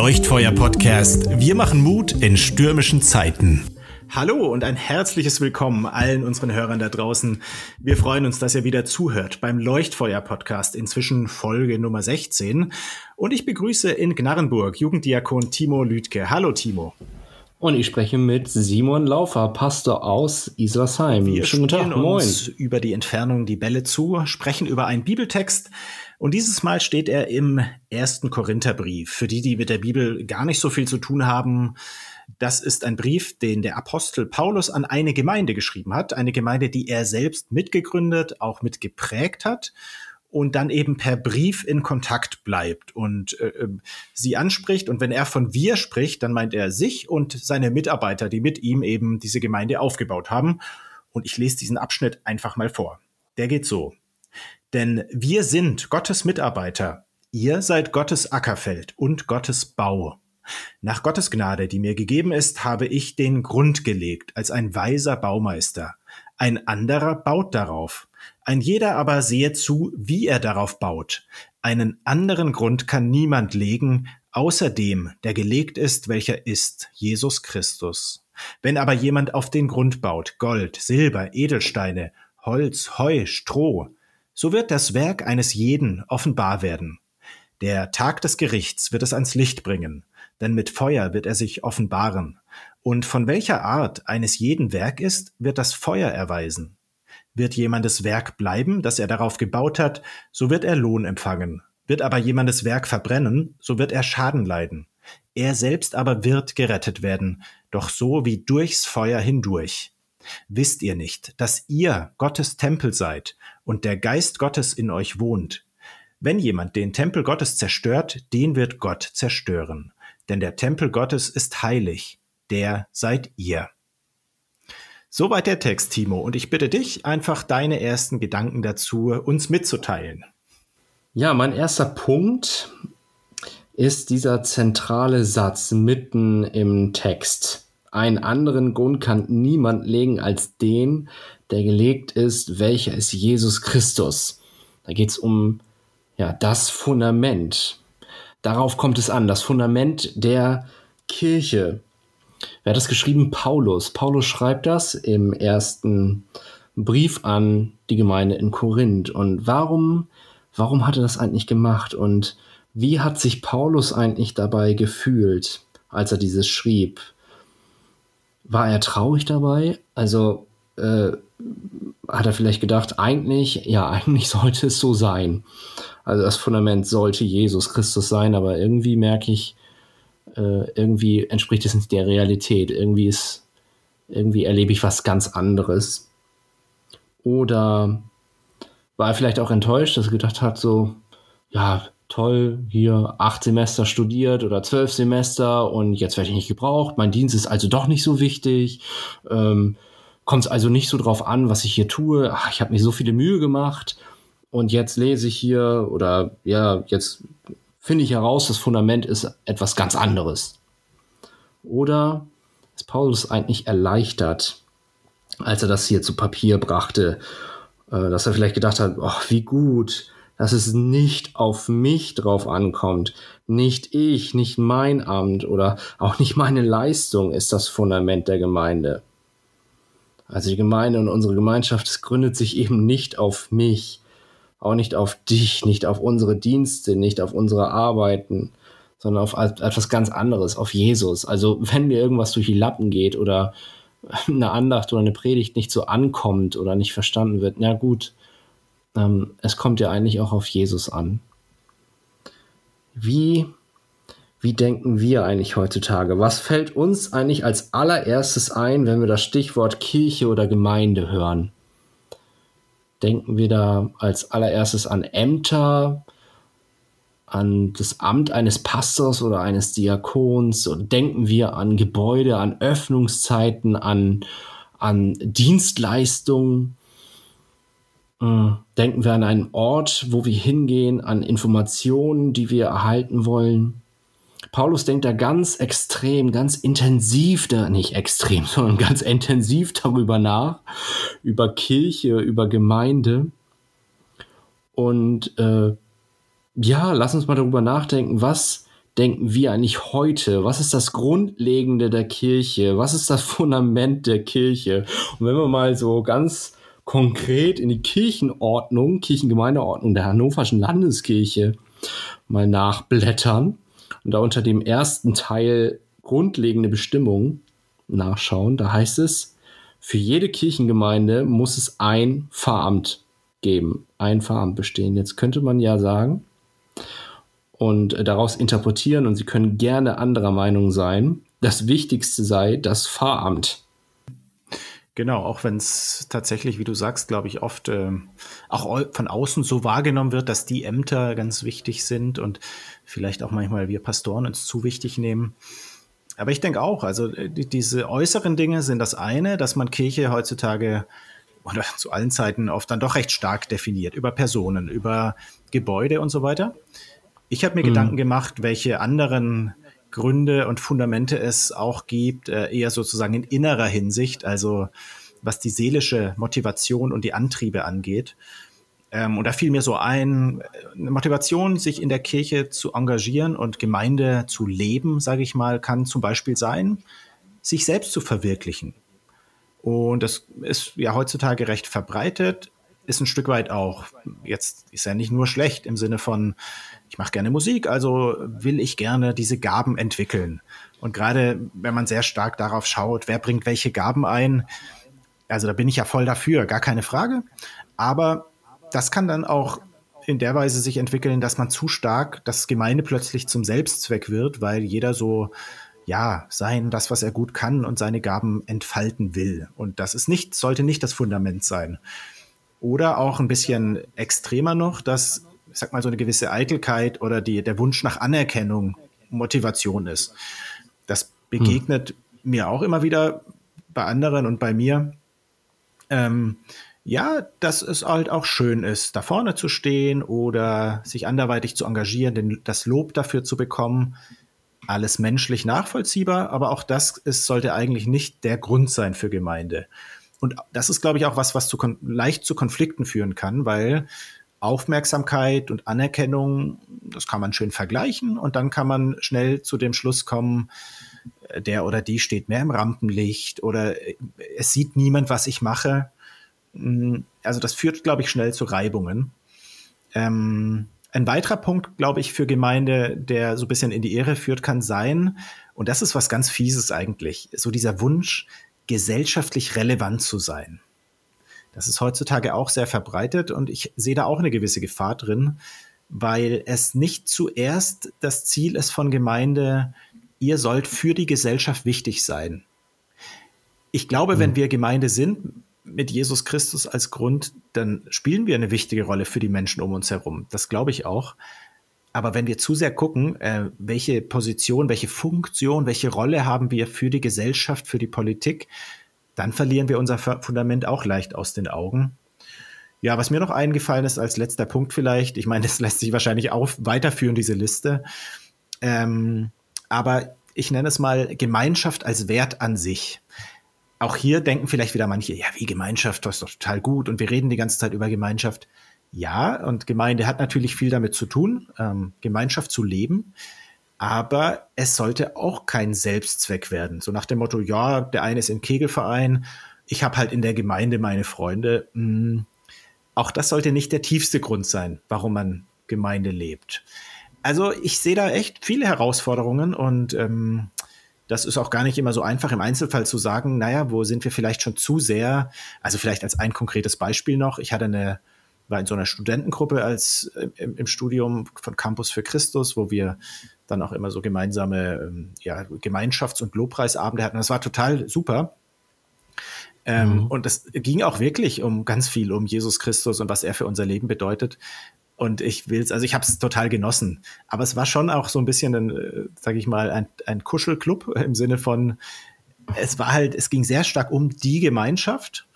Leuchtfeuer-Podcast. Wir machen Mut in stürmischen Zeiten. Hallo und ein herzliches Willkommen allen unseren Hörern da draußen. Wir freuen uns, dass ihr wieder zuhört beim Leuchtfeuer-Podcast, inzwischen Folge Nummer 16. Und ich begrüße in Gnarrenburg Jugenddiakon Timo Lüdke. Hallo Timo. Und ich spreche mit Simon Laufer, Pastor aus Islersheim. Wir Schönen Tag, moin. uns über die Entfernung die Bälle zu, sprechen über einen Bibeltext. Und dieses Mal steht er im ersten Korintherbrief. Für die, die mit der Bibel gar nicht so viel zu tun haben, das ist ein Brief, den der Apostel Paulus an eine Gemeinde geschrieben hat. Eine Gemeinde, die er selbst mitgegründet, auch mitgeprägt hat und dann eben per Brief in Kontakt bleibt und äh, ähm, sie anspricht. Und wenn er von wir spricht, dann meint er sich und seine Mitarbeiter, die mit ihm eben diese Gemeinde aufgebaut haben. Und ich lese diesen Abschnitt einfach mal vor. Der geht so. Denn wir sind Gottes Mitarbeiter. Ihr seid Gottes Ackerfeld und Gottes Bau. Nach Gottes Gnade, die mir gegeben ist, habe ich den Grund gelegt als ein weiser Baumeister. Ein anderer baut darauf. Ein jeder aber sehe zu, wie er darauf baut. Einen anderen Grund kann niemand legen, außer dem, der gelegt ist, welcher ist, Jesus Christus. Wenn aber jemand auf den Grund baut, Gold, Silber, Edelsteine, Holz, Heu, Stroh, so wird das Werk eines jeden offenbar werden. Der Tag des Gerichts wird es ans Licht bringen, denn mit Feuer wird er sich offenbaren. Und von welcher Art eines jeden Werk ist, wird das Feuer erweisen. Wird jemandes Werk bleiben, das er darauf gebaut hat, so wird er Lohn empfangen. Wird aber jemandes Werk verbrennen, so wird er Schaden leiden. Er selbst aber wird gerettet werden, doch so wie durchs Feuer hindurch. Wisst ihr nicht, dass ihr Gottes Tempel seid und der Geist Gottes in euch wohnt? Wenn jemand den Tempel Gottes zerstört, den wird Gott zerstören. Denn der Tempel Gottes ist heilig, der seid ihr. Soweit der Text, Timo. Und ich bitte dich, einfach deine ersten Gedanken dazu uns mitzuteilen. Ja, mein erster Punkt ist dieser zentrale Satz mitten im Text. Einen anderen Grund kann niemand legen als den, der gelegt ist, welcher ist Jesus Christus. Da geht es um ja, das Fundament. Darauf kommt es an, das Fundament der Kirche. Wer hat das geschrieben? Paulus. Paulus schreibt das im ersten Brief an die Gemeinde in Korinth. Und warum, warum hat er das eigentlich gemacht? Und wie hat sich Paulus eigentlich dabei gefühlt, als er dieses schrieb? War er traurig dabei? Also äh, hat er vielleicht gedacht, eigentlich, ja, eigentlich sollte es so sein. Also das Fundament sollte Jesus Christus sein, aber irgendwie merke ich, äh, irgendwie entspricht es nicht der Realität. Irgendwie ist, irgendwie erlebe ich was ganz anderes. Oder war er vielleicht auch enttäuscht, dass er gedacht hat, so, ja, toll, hier acht Semester studiert oder zwölf Semester und jetzt werde ich nicht gebraucht. Mein Dienst ist also doch nicht so wichtig. Ähm, Kommt es also nicht so drauf an, was ich hier tue. Ach, ich habe mir so viele Mühe gemacht und jetzt lese ich hier oder ja, jetzt finde ich heraus, das Fundament ist etwas ganz anderes. Oder ist Paulus eigentlich erleichtert, als er das hier zu Papier brachte, äh, dass er vielleicht gedacht hat, oh, wie gut, dass es nicht auf mich drauf ankommt. Nicht ich, nicht mein Amt oder auch nicht meine Leistung ist das Fundament der Gemeinde. Also die Gemeinde und unsere Gemeinschaft gründet sich eben nicht auf mich, auch nicht auf dich, nicht auf unsere Dienste, nicht auf unsere Arbeiten, sondern auf etwas ganz anderes, auf Jesus. Also wenn mir irgendwas durch die Lappen geht oder eine Andacht oder eine Predigt nicht so ankommt oder nicht verstanden wird, na gut, ähm, es kommt ja eigentlich auch auf Jesus an. Wie, wie denken wir eigentlich heutzutage? Was fällt uns eigentlich als allererstes ein, wenn wir das Stichwort Kirche oder Gemeinde hören? denken wir da als allererstes an Ämter, an das Amt eines Pastors oder eines Diakons und denken wir an Gebäude, an Öffnungszeiten, an, an Dienstleistungen. Äh, denken wir an einen Ort, wo wir hingehen, an Informationen, die wir erhalten wollen. Paulus denkt da ganz extrem, ganz intensiv, da, nicht extrem, sondern ganz intensiv darüber nach, über Kirche, über Gemeinde. Und äh, ja, lass uns mal darüber nachdenken, was denken wir eigentlich heute? Was ist das Grundlegende der Kirche? Was ist das Fundament der Kirche? Und wenn wir mal so ganz konkret in die Kirchenordnung, Kirchengemeindeordnung der Hannoverschen Landeskirche mal nachblättern und da unter dem ersten Teil grundlegende Bestimmungen nachschauen, da heißt es, für jede Kirchengemeinde muss es ein Pfarramt geben, ein Pfarramt bestehen. Jetzt könnte man ja sagen und daraus interpretieren, und Sie können gerne anderer Meinung sein, das Wichtigste sei das Pfarramt. Genau, auch wenn es tatsächlich, wie du sagst, glaube ich, oft äh, auch von außen so wahrgenommen wird, dass die Ämter ganz wichtig sind und vielleicht auch manchmal wir Pastoren uns zu wichtig nehmen. Aber ich denke auch, also äh, die, diese äußeren Dinge sind das eine, dass man Kirche heutzutage oder zu allen Zeiten oft dann doch recht stark definiert, über Personen, über Gebäude und so weiter. Ich habe mir mhm. Gedanken gemacht, welche anderen Gründe und Fundamente es auch gibt, äh, eher sozusagen in innerer Hinsicht, also was die seelische Motivation und die Antriebe angeht. Ähm, und da fiel mir so ein, eine Motivation, sich in der Kirche zu engagieren und Gemeinde zu leben, sage ich mal, kann zum Beispiel sein, sich selbst zu verwirklichen. Und das ist ja heutzutage recht verbreitet, ist ein Stück weit auch, jetzt ist ja nicht nur schlecht im Sinne von, ich mache gerne Musik, also will ich gerne diese Gaben entwickeln. Und gerade wenn man sehr stark darauf schaut, wer bringt welche Gaben ein, also da bin ich ja voll dafür, gar keine Frage. Aber das kann dann auch in der Weise sich entwickeln, dass man zu stark das Gemeinde plötzlich zum Selbstzweck wird, weil jeder so ja, sein, das, was er gut kann und seine Gaben entfalten will. Und das ist nicht, sollte nicht das Fundament sein. Oder auch ein bisschen extremer noch, dass, ich sag mal, so eine gewisse Eitelkeit oder die, der Wunsch nach Anerkennung Motivation ist. Das begegnet hm. mir auch immer wieder bei anderen und bei mir. Ähm, ja, dass es halt auch schön ist, da vorne zu stehen oder sich anderweitig zu engagieren, denn das Lob dafür zu bekommen. Alles menschlich nachvollziehbar, aber auch das ist, sollte eigentlich nicht der Grund sein für Gemeinde. Und das ist, glaube ich, auch was, was zu leicht zu Konflikten führen kann, weil Aufmerksamkeit und Anerkennung, das kann man schön vergleichen und dann kann man schnell zu dem Schluss kommen, äh, der oder die steht mehr im Rampenlicht oder äh, es sieht niemand, was ich mache. Mm, also das führt, glaube ich, schnell zu Reibungen. Ähm, ein weiterer Punkt, glaube ich, für Gemeinde, der so ein bisschen in die Ehre führt, kann sein, und das ist was ganz Fieses eigentlich, so dieser Wunsch, gesellschaftlich relevant zu sein. Das ist heutzutage auch sehr verbreitet und ich sehe da auch eine gewisse Gefahr drin, weil es nicht zuerst das Ziel ist von Gemeinde, ihr sollt für die Gesellschaft wichtig sein. Ich glaube, mhm. wenn wir Gemeinde sind, mit Jesus Christus als Grund, dann spielen wir eine wichtige Rolle für die Menschen um uns herum. Das glaube ich auch. Aber wenn wir zu sehr gucken, äh, welche Position, welche Funktion, welche Rolle haben wir für die Gesellschaft, für die Politik, dann verlieren wir unser Fundament auch leicht aus den Augen. Ja, was mir noch eingefallen ist als letzter Punkt vielleicht, ich meine, das lässt sich wahrscheinlich auch weiterführen, diese Liste. Ähm, aber ich nenne es mal Gemeinschaft als Wert an sich auch hier denken vielleicht wieder manche, ja, wie Gemeinschaft, das ist doch total gut und wir reden die ganze Zeit über Gemeinschaft. Ja, und Gemeinde hat natürlich viel damit zu tun, ähm, Gemeinschaft zu leben. Aber es sollte auch kein Selbstzweck werden. So nach dem Motto, ja, der eine ist im Kegelverein, ich habe halt in der Gemeinde meine Freunde. Hm, auch das sollte nicht der tiefste Grund sein, warum man Gemeinde lebt. Also ich sehe da echt viele Herausforderungen und ähm, das ist auch gar nicht immer so einfach im Einzelfall zu sagen, naja, wo sind wir vielleicht schon zu sehr, also vielleicht als ein konkretes Beispiel noch, ich hatte eine, war in so einer Studentengruppe als äh, im, im Studium von Campus für Christus, wo wir dann auch immer so gemeinsame ähm, ja, Gemeinschafts- und Lobpreisabende hatten. Das war total super. Ähm, mhm. Und das ging auch wirklich um ganz viel um Jesus Christus und was er für unser Leben bedeutet. Und ich will es, also ich habe es total genossen. Aber es war schon auch so ein bisschen, ein, äh, sage ich mal, ein, ein Kuschelclub im Sinne von, es war halt, es ging sehr stark um die Gemeinschaft.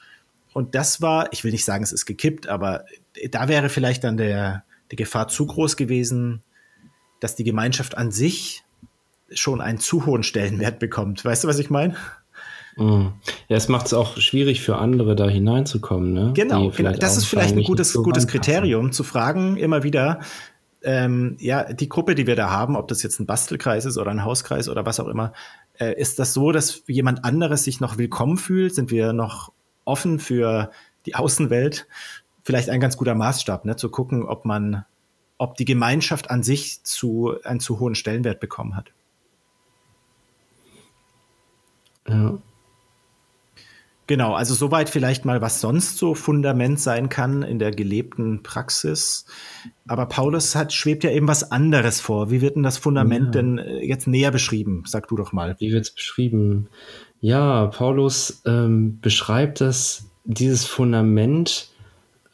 Und das war, ich will nicht sagen, es ist gekippt, aber da wäre vielleicht dann der, die Gefahr zu groß gewesen, dass die Gemeinschaft an sich schon einen zu hohen Stellenwert bekommt. Weißt du, was ich meine? Mhm. Ja, es macht es auch schwierig für andere, da hineinzukommen. Ne? Genau, genau. das ist vielleicht ein gutes, gutes Kriterium, zu fragen immer wieder, ähm, ja, die Gruppe, die wir da haben, ob das jetzt ein Bastelkreis ist oder ein Hauskreis oder was auch immer, äh, ist das so, dass jemand anderes sich noch willkommen fühlt? Sind wir noch offen für die Außenwelt? Vielleicht ein ganz guter Maßstab, ne, zu gucken, ob man, ob die Gemeinschaft an sich zu, einen zu hohen Stellenwert bekommen hat. Ja. Genau, also soweit vielleicht mal, was sonst so Fundament sein kann in der gelebten Praxis. Aber Paulus hat, schwebt ja eben was anderes vor. Wie wird denn das Fundament ja. denn äh, jetzt näher beschrieben? Sag du doch mal. Wie wird es beschrieben? Ja, Paulus ähm, beschreibt das, dieses Fundament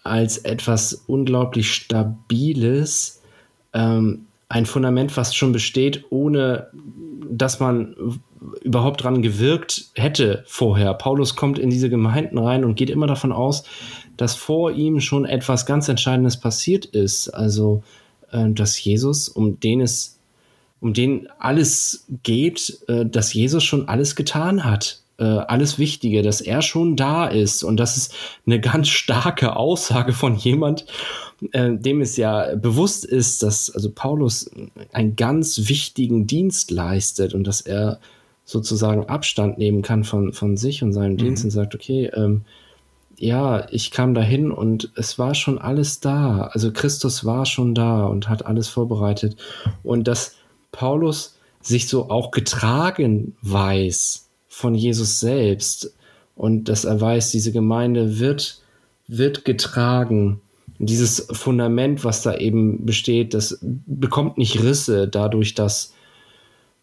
als etwas unglaublich Stabiles, ähm, ein Fundament, was schon besteht, ohne dass man überhaupt dran gewirkt hätte vorher. Paulus kommt in diese Gemeinden rein und geht immer davon aus, dass vor ihm schon etwas ganz Entscheidendes passiert ist. Also, äh, dass Jesus, um den es, um den alles geht, äh, dass Jesus schon alles getan hat. Äh, alles Wichtige, dass er schon da ist. Und das ist eine ganz starke Aussage von jemand, äh, dem es ja bewusst ist, dass also Paulus einen ganz wichtigen Dienst leistet und dass er sozusagen Abstand nehmen kann von, von sich und seinem mhm. Dienst und sagt, okay, ähm, ja, ich kam dahin und es war schon alles da. Also Christus war schon da und hat alles vorbereitet. Und dass Paulus sich so auch getragen weiß von Jesus selbst und dass er weiß, diese Gemeinde wird, wird getragen. Dieses Fundament, was da eben besteht, das bekommt nicht Risse dadurch, dass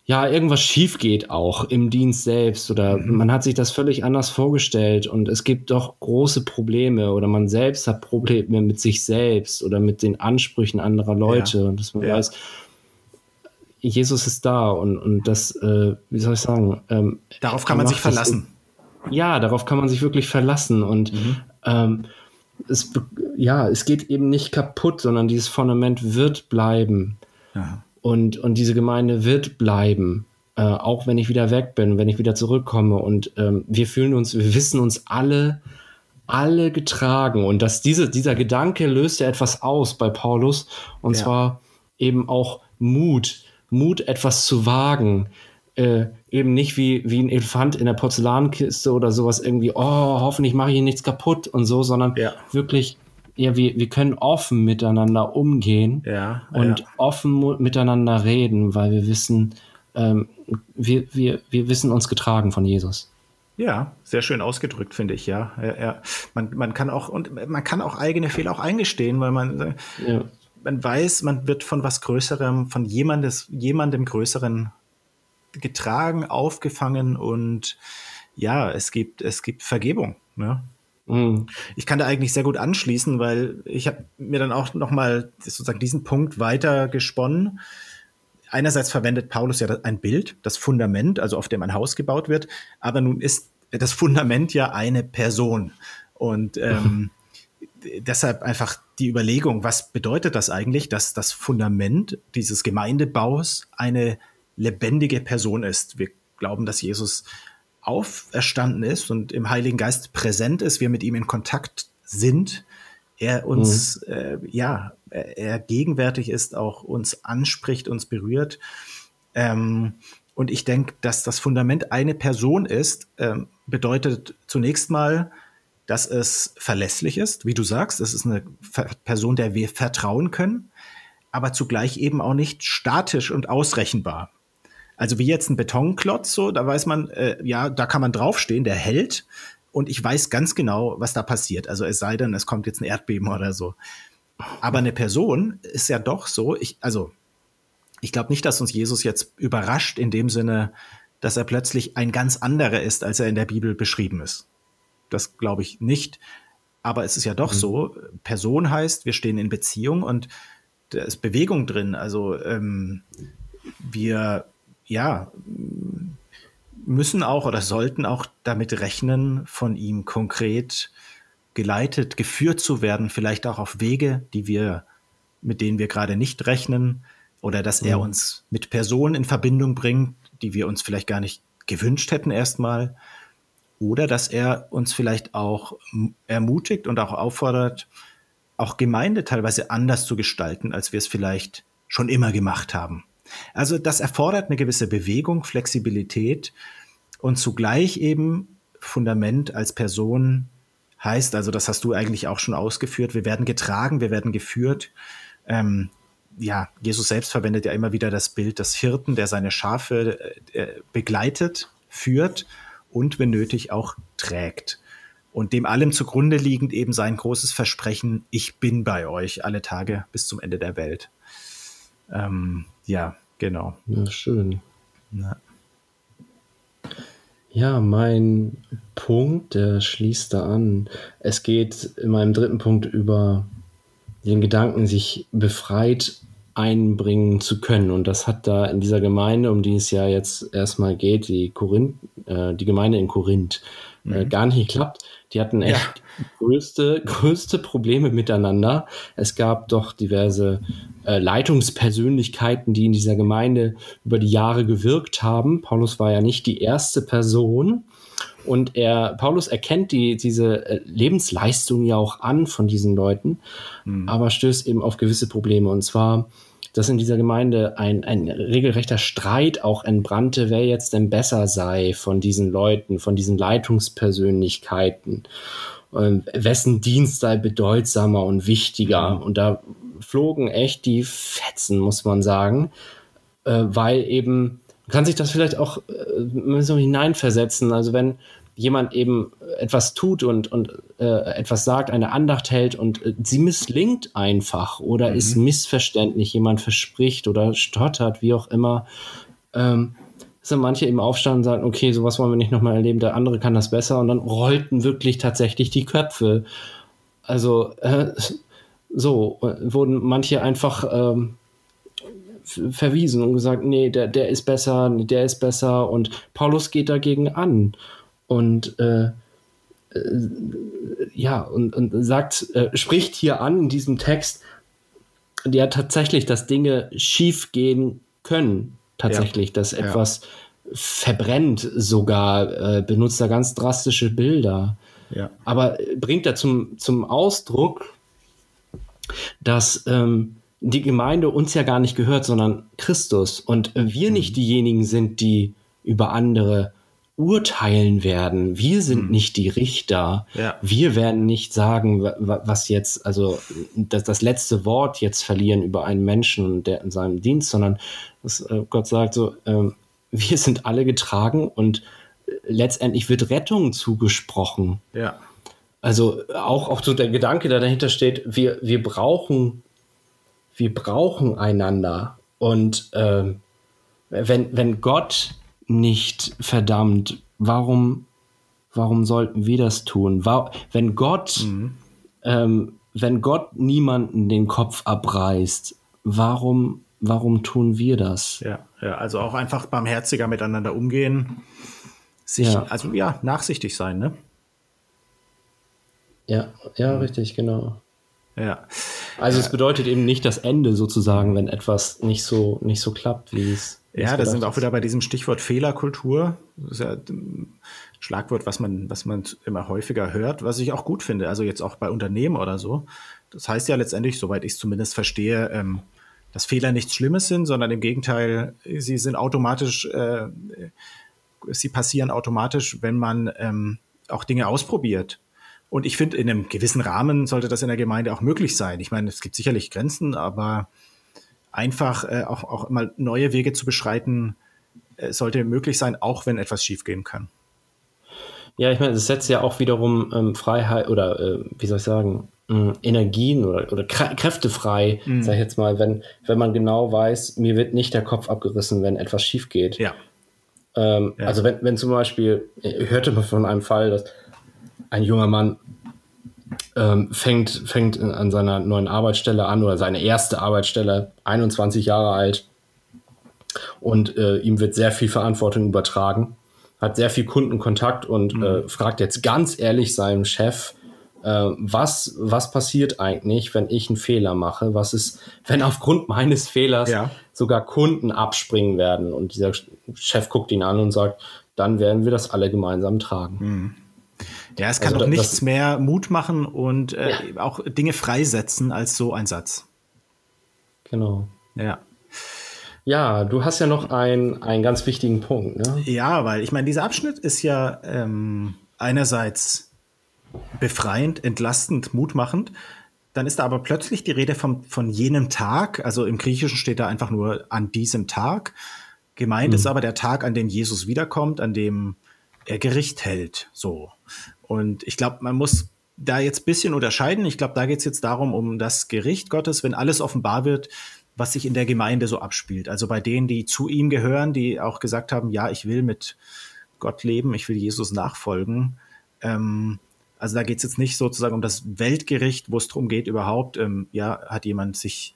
ja, irgendwas schief geht auch im Dienst selbst oder mhm. man hat sich das völlig anders vorgestellt und es gibt doch große Probleme oder man selbst hat Probleme mit sich selbst oder mit den Ansprüchen anderer Leute ja. und dass man ja. weiß, Jesus ist da und, und das, äh, wie soll ich sagen? Ähm, darauf kann man sich verlassen. Das, ja, darauf kann man sich wirklich verlassen und mhm. ähm, es, ja, es geht eben nicht kaputt, sondern dieses Fundament wird bleiben. Ja. Und, und diese Gemeinde wird bleiben, äh, auch wenn ich wieder weg bin, wenn ich wieder zurückkomme. Und ähm, wir fühlen uns, wir wissen uns alle, alle getragen. Und dass diese, dieser Gedanke löst ja etwas aus bei Paulus. Und ja. zwar eben auch Mut. Mut, etwas zu wagen. Äh, eben nicht wie, wie ein Elefant in der Porzellankiste oder sowas irgendwie, oh, hoffentlich mache ich hier nichts kaputt und so, sondern ja. wirklich ja, wir, wir können offen miteinander umgehen ja, und ja. offen miteinander reden, weil wir wissen, ähm, wir, wir, wir wissen uns getragen von Jesus. Ja, sehr schön ausgedrückt, finde ich, ja. ja, ja. Man, man kann auch, und man kann auch eigene Fehler auch eingestehen, weil man, ja. Man weiß, man wird von was Größerem, von jemandes, jemandem Größeren getragen, aufgefangen und ja, es gibt, es gibt Vergebung. Ne? Mhm. Ich kann da eigentlich sehr gut anschließen, weil ich habe mir dann auch noch mal sozusagen diesen Punkt weiter gesponnen. Einerseits verwendet Paulus ja ein Bild, das Fundament, also auf dem ein Haus gebaut wird, aber nun ist das Fundament ja eine Person und ähm, deshalb einfach die Überlegung, was bedeutet das eigentlich, dass das Fundament dieses Gemeindebaus eine lebendige Person ist. Wir glauben, dass Jesus auferstanden ist und im Heiligen Geist präsent ist, wir mit ihm in Kontakt sind, er uns, mhm. äh, ja, er gegenwärtig ist, auch uns anspricht, uns berührt. Ähm, und ich denke, dass das Fundament eine Person ist, ähm, bedeutet zunächst mal, dass es verlässlich ist, wie du sagst, es ist eine Person, der wir vertrauen können, aber zugleich eben auch nicht statisch und ausrechenbar. Also wie jetzt ein Betonklotz, so, da weiß man, äh, ja, da kann man draufstehen, der hält. Und ich weiß ganz genau, was da passiert. Also es sei denn, es kommt jetzt ein Erdbeben oder so. Aber eine Person ist ja doch so, ich, also ich glaube nicht, dass uns Jesus jetzt überrascht in dem Sinne, dass er plötzlich ein ganz anderer ist, als er in der Bibel beschrieben ist. Das glaube ich nicht. Aber es ist ja doch mhm. so, Person heißt, wir stehen in Beziehung und da ist Bewegung drin. Also ähm, wir ja, müssen auch oder sollten auch damit rechnen, von ihm konkret geleitet, geführt zu werden, vielleicht auch auf Wege, die wir, mit denen wir gerade nicht rechnen, oder dass er mhm. uns mit Personen in Verbindung bringt, die wir uns vielleicht gar nicht gewünscht hätten erstmal, oder dass er uns vielleicht auch ermutigt und auch auffordert, auch Gemeinde teilweise anders zu gestalten, als wir es vielleicht schon immer gemacht haben. Also das erfordert eine gewisse Bewegung, Flexibilität und zugleich eben Fundament als Person heißt, also das hast du eigentlich auch schon ausgeführt, wir werden getragen, wir werden geführt. Ähm, ja, Jesus selbst verwendet ja immer wieder das Bild des Hirten, der seine Schafe äh, begleitet, führt und wenn nötig auch trägt. Und dem allem zugrunde liegend eben sein großes Versprechen, ich bin bei euch alle Tage bis zum Ende der Welt. Ähm, ja, genau. Ja, schön. Ja. ja, mein Punkt, der schließt da an. Es geht in meinem dritten Punkt über den Gedanken, sich befreit einbringen zu können. Und das hat da in dieser Gemeinde, um die es ja jetzt erstmal geht, die Korinth, äh, die Gemeinde in Korinth, äh, mhm. gar nicht geklappt. Die hatten echt ja. größte, größte Probleme miteinander. Es gab doch diverse äh, Leitungspersönlichkeiten, die in dieser Gemeinde über die Jahre gewirkt haben. Paulus war ja nicht die erste Person. Und er, Paulus erkennt die, diese äh, Lebensleistung ja auch an von diesen Leuten, mhm. aber stößt eben auf gewisse Probleme. Und zwar dass in dieser Gemeinde ein, ein regelrechter Streit auch entbrannte, wer jetzt denn besser sei von diesen Leuten, von diesen Leitungspersönlichkeiten, äh, wessen Dienst sei bedeutsamer und wichtiger. Mhm. Und da flogen echt die Fetzen, muss man sagen, äh, weil eben, kann sich das vielleicht auch äh, so hineinversetzen, also wenn jemand eben etwas tut und, und äh, etwas sagt, eine Andacht hält und äh, sie misslingt einfach oder mhm. ist missverständlich, jemand verspricht oder stottert, wie auch immer, ähm, sind manche eben aufstanden und sagen, okay, sowas wollen wir nicht nochmal erleben, der andere kann das besser und dann rollten wirklich tatsächlich die Köpfe. Also äh, so wurden manche einfach ähm, verwiesen und gesagt, nee, der, der ist besser, der ist besser und Paulus geht dagegen an und äh, äh, ja, und, und sagt, äh, spricht hier an in diesem Text, ja tatsächlich, dass Dinge schief gehen können. Tatsächlich, ja. dass etwas ja. verbrennt sogar, äh, benutzt er ganz drastische Bilder. Ja. Aber bringt er zum, zum Ausdruck, dass ähm, die Gemeinde uns ja gar nicht gehört, sondern Christus und wir mhm. nicht diejenigen sind, die über andere urteilen werden. Wir sind hm. nicht die Richter. Ja. Wir werden nicht sagen, was jetzt, also das, das letzte Wort jetzt verlieren über einen Menschen und der in seinem Dienst, sondern dass äh, Gott sagt so, äh, wir sind alle getragen und letztendlich wird Rettung zugesprochen. Ja. Also auch, auch so der Gedanke, der dahinter steht, wir, wir brauchen, wir brauchen einander. Und äh, wenn, wenn Gott nicht verdammt. Warum, warum sollten wir das tun? Wenn Gott, mhm. ähm, wenn Gott niemanden den Kopf abreißt, warum, warum tun wir das? Ja, ja, also auch einfach barmherziger miteinander umgehen. Sich, ja. also ja, nachsichtig sein, ne? Ja, ja, mhm. richtig, genau. Ja. Also es bedeutet eben nicht das Ende sozusagen, wenn etwas nicht so, nicht so klappt, wie es ja, da sind wir auch wieder bei diesem Stichwort Fehlerkultur. Das ist ja ein Schlagwort, was man, was man immer häufiger hört, was ich auch gut finde. Also jetzt auch bei Unternehmen oder so. Das heißt ja letztendlich, soweit ich es zumindest verstehe, ähm, dass Fehler nichts Schlimmes sind, sondern im Gegenteil, sie sind automatisch, äh, sie passieren automatisch, wenn man ähm, auch Dinge ausprobiert. Und ich finde, in einem gewissen Rahmen sollte das in der Gemeinde auch möglich sein. Ich meine, es gibt sicherlich Grenzen, aber einfach äh, auch, auch mal neue Wege zu beschreiten, äh, sollte möglich sein, auch wenn etwas schiefgehen kann. Ja, ich meine, es setzt ja auch wiederum ähm, Freiheit oder äh, wie soll ich sagen, äh, Energien oder, oder Kräfte frei, mhm. sag ich jetzt mal, wenn, wenn man genau weiß, mir wird nicht der Kopf abgerissen, wenn etwas schief geht. Ja. Ähm, ja. Also wenn, wenn zum Beispiel, ich hörte mal von einem Fall, dass ein junger Mann ähm, fängt, fängt an seiner neuen Arbeitsstelle an oder seine erste Arbeitsstelle, 21 Jahre alt. Und äh, ihm wird sehr viel Verantwortung übertragen, hat sehr viel Kundenkontakt und mhm. äh, fragt jetzt ganz ehrlich seinem Chef, äh, was, was passiert eigentlich, wenn ich einen Fehler mache? Was ist, wenn aufgrund meines Fehlers ja. sogar Kunden abspringen werden? Und dieser Chef guckt ihn an und sagt, dann werden wir das alle gemeinsam tragen. Mhm. Ja, es kann also, doch nichts mehr Mut machen und äh, ja. auch Dinge freisetzen als so ein Satz. Genau. Ja. Ja, du hast ja noch ein, einen ganz wichtigen Punkt. Ne? Ja, weil ich meine, dieser Abschnitt ist ja ähm, einerseits befreiend, entlastend, mutmachend. Dann ist da aber plötzlich die Rede vom, von jenem Tag. Also im Griechischen steht da einfach nur an diesem Tag. Gemeint mhm. ist aber der Tag, an dem Jesus wiederkommt, an dem er Gericht hält. So. Und ich glaube, man muss da jetzt bisschen unterscheiden. Ich glaube, da geht es jetzt darum, um das Gericht Gottes, wenn alles offenbar wird, was sich in der Gemeinde so abspielt. Also bei denen, die zu ihm gehören, die auch gesagt haben, ja, ich will mit Gott leben, ich will Jesus nachfolgen. Ähm, also da geht es jetzt nicht sozusagen um das Weltgericht, wo es darum geht, überhaupt, ähm, ja, hat jemand sich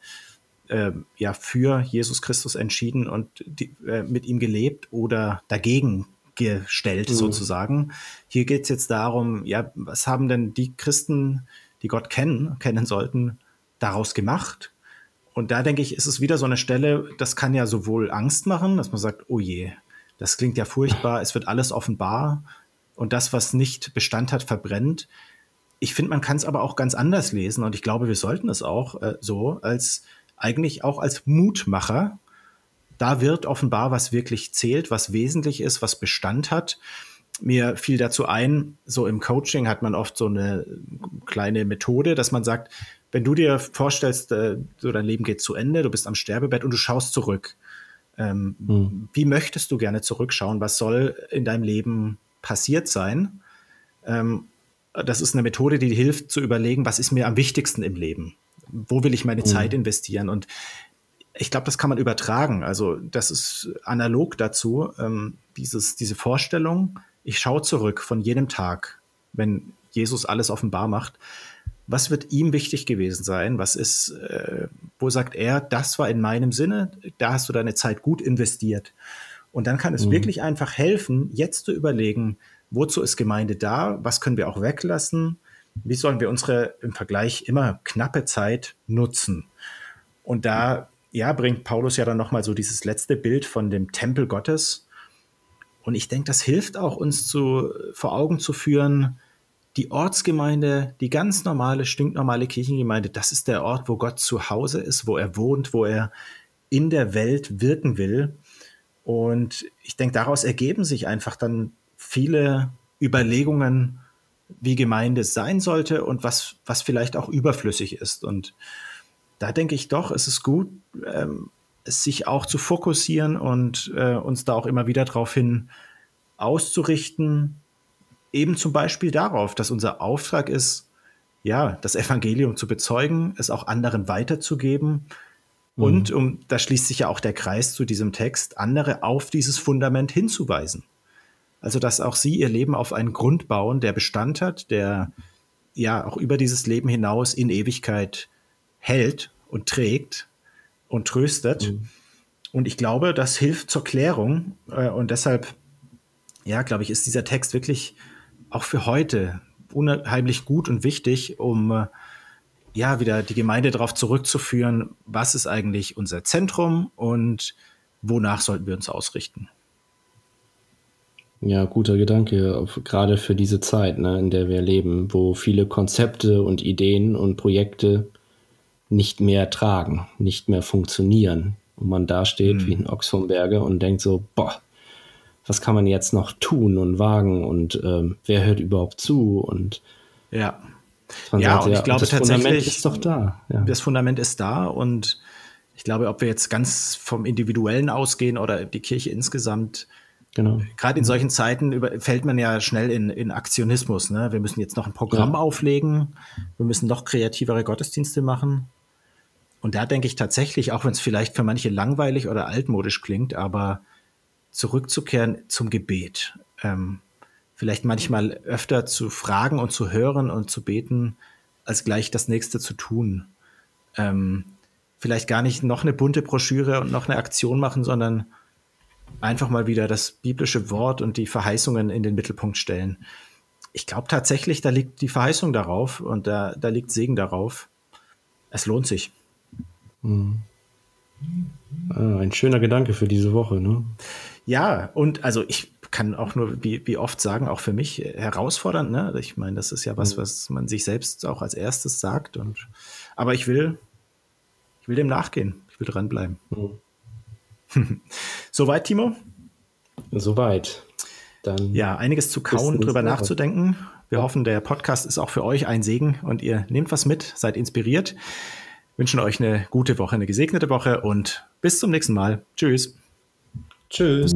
äh, ja für Jesus Christus entschieden und die, äh, mit ihm gelebt oder dagegen gestellt mhm. sozusagen. Hier geht es jetzt darum, ja, was haben denn die Christen, die Gott kennen, kennen sollten, daraus gemacht? Und da denke ich, ist es wieder so eine Stelle, das kann ja sowohl Angst machen, dass man sagt, oh je, das klingt ja furchtbar, es wird alles offenbar und das, was nicht Bestand hat, verbrennt. Ich finde, man kann es aber auch ganz anders lesen und ich glaube, wir sollten es auch äh, so als eigentlich auch als Mutmacher. Da wird offenbar, was wirklich zählt, was wesentlich ist, was Bestand hat. Mir fiel dazu ein, so im Coaching hat man oft so eine kleine Methode, dass man sagt, wenn du dir vorstellst, äh, so dein Leben geht zu Ende, du bist am Sterbebett und du schaust zurück. Ähm, hm. Wie möchtest du gerne zurückschauen? Was soll in deinem Leben passiert sein? Ähm, das ist eine Methode, die hilft zu überlegen, was ist mir am wichtigsten im Leben? Wo will ich meine hm. Zeit investieren? Und ich glaube, das kann man übertragen. Also das ist analog dazu, ähm, dieses, diese Vorstellung, ich schaue zurück von jedem Tag, wenn Jesus alles offenbar macht was wird ihm wichtig gewesen sein? Was ist, äh, wo sagt er, das war in meinem Sinne, da hast du deine Zeit gut investiert. Und dann kann es mhm. wirklich einfach helfen, jetzt zu überlegen, wozu ist Gemeinde da? Was können wir auch weglassen? Wie sollen wir unsere im Vergleich immer knappe Zeit nutzen? Und da ja, bringt Paulus ja dann nochmal so dieses letzte Bild von dem Tempel Gottes. Und ich denke, das hilft auch uns zu, vor Augen zu führen, die Ortsgemeinde, die ganz normale, stinknormale Kirchengemeinde, das ist der Ort, wo Gott zu Hause ist, wo er wohnt, wo er in der Welt wirken will. Und ich denke, daraus ergeben sich einfach dann viele Überlegungen, wie Gemeinde sein sollte und was, was vielleicht auch überflüssig ist. Und da denke ich doch, es ist gut, ähm, sich auch zu fokussieren und äh, uns da auch immer wieder darauf hin auszurichten, eben zum Beispiel darauf, dass unser Auftrag ist, ja, das Evangelium zu bezeugen, es auch anderen weiterzugeben. Mhm. Und um, da schließt sich ja auch der Kreis zu diesem Text, andere auf dieses Fundament hinzuweisen. Also, dass auch sie ihr Leben auf einen Grund bauen, der Bestand hat, der ja auch über dieses Leben hinaus in Ewigkeit hält und trägt und tröstet. Mhm. Und ich glaube, das hilft zur Klärung. Äh, und deshalb, ja, glaube ich, ist dieser Text wirklich auch für heute unheimlich gut und wichtig, um äh, ja wieder die Gemeinde darauf zurückzuführen, was ist eigentlich unser Zentrum und wonach sollten wir uns ausrichten. Ja, guter Gedanke, gerade für diese Zeit, ne, in der wir leben, wo viele Konzepte und Ideen und Projekte nicht mehr tragen, nicht mehr funktionieren. Und man da steht mhm. wie ein Ochs vom Berge und denkt so, boah, was kann man jetzt noch tun und wagen und ähm, wer hört überhaupt zu und ja. Ja, sagt, und ich glaube das tatsächlich, Fundament ist doch da. Ja. Das Fundament ist da und ich glaube, ob wir jetzt ganz vom Individuellen ausgehen oder die Kirche insgesamt, genau. gerade in solchen Zeiten über, fällt man ja schnell in, in Aktionismus. Ne? Wir müssen jetzt noch ein Programm ja. auflegen, wir müssen noch kreativere Gottesdienste machen. Und da denke ich tatsächlich, auch wenn es vielleicht für manche langweilig oder altmodisch klingt, aber zurückzukehren zum Gebet. Ähm, vielleicht manchmal öfter zu fragen und zu hören und zu beten, als gleich das nächste zu tun. Ähm, vielleicht gar nicht noch eine bunte Broschüre und noch eine Aktion machen, sondern einfach mal wieder das biblische Wort und die Verheißungen in den Mittelpunkt stellen. Ich glaube tatsächlich, da liegt die Verheißung darauf und da, da liegt Segen darauf. Es lohnt sich. Mhm. Ah, ein schöner Gedanke für diese Woche, ne? Ja, und also ich kann auch nur, wie, wie oft sagen, auch für mich herausfordernd. Ne? Ich meine, das ist ja was, mhm. was man sich selbst auch als erstes sagt. Und, aber ich will, ich will dem nachgehen. Ich will dranbleiben. Mhm. Soweit, Timo? Soweit. Dann ja, einiges zu kauen, drüber nachzudenken. Wir hoffen, der Podcast ist auch für euch ein Segen und ihr nehmt was mit, seid inspiriert. Wünschen euch eine gute Woche, eine gesegnete Woche und bis zum nächsten Mal. Tschüss. Tschüss.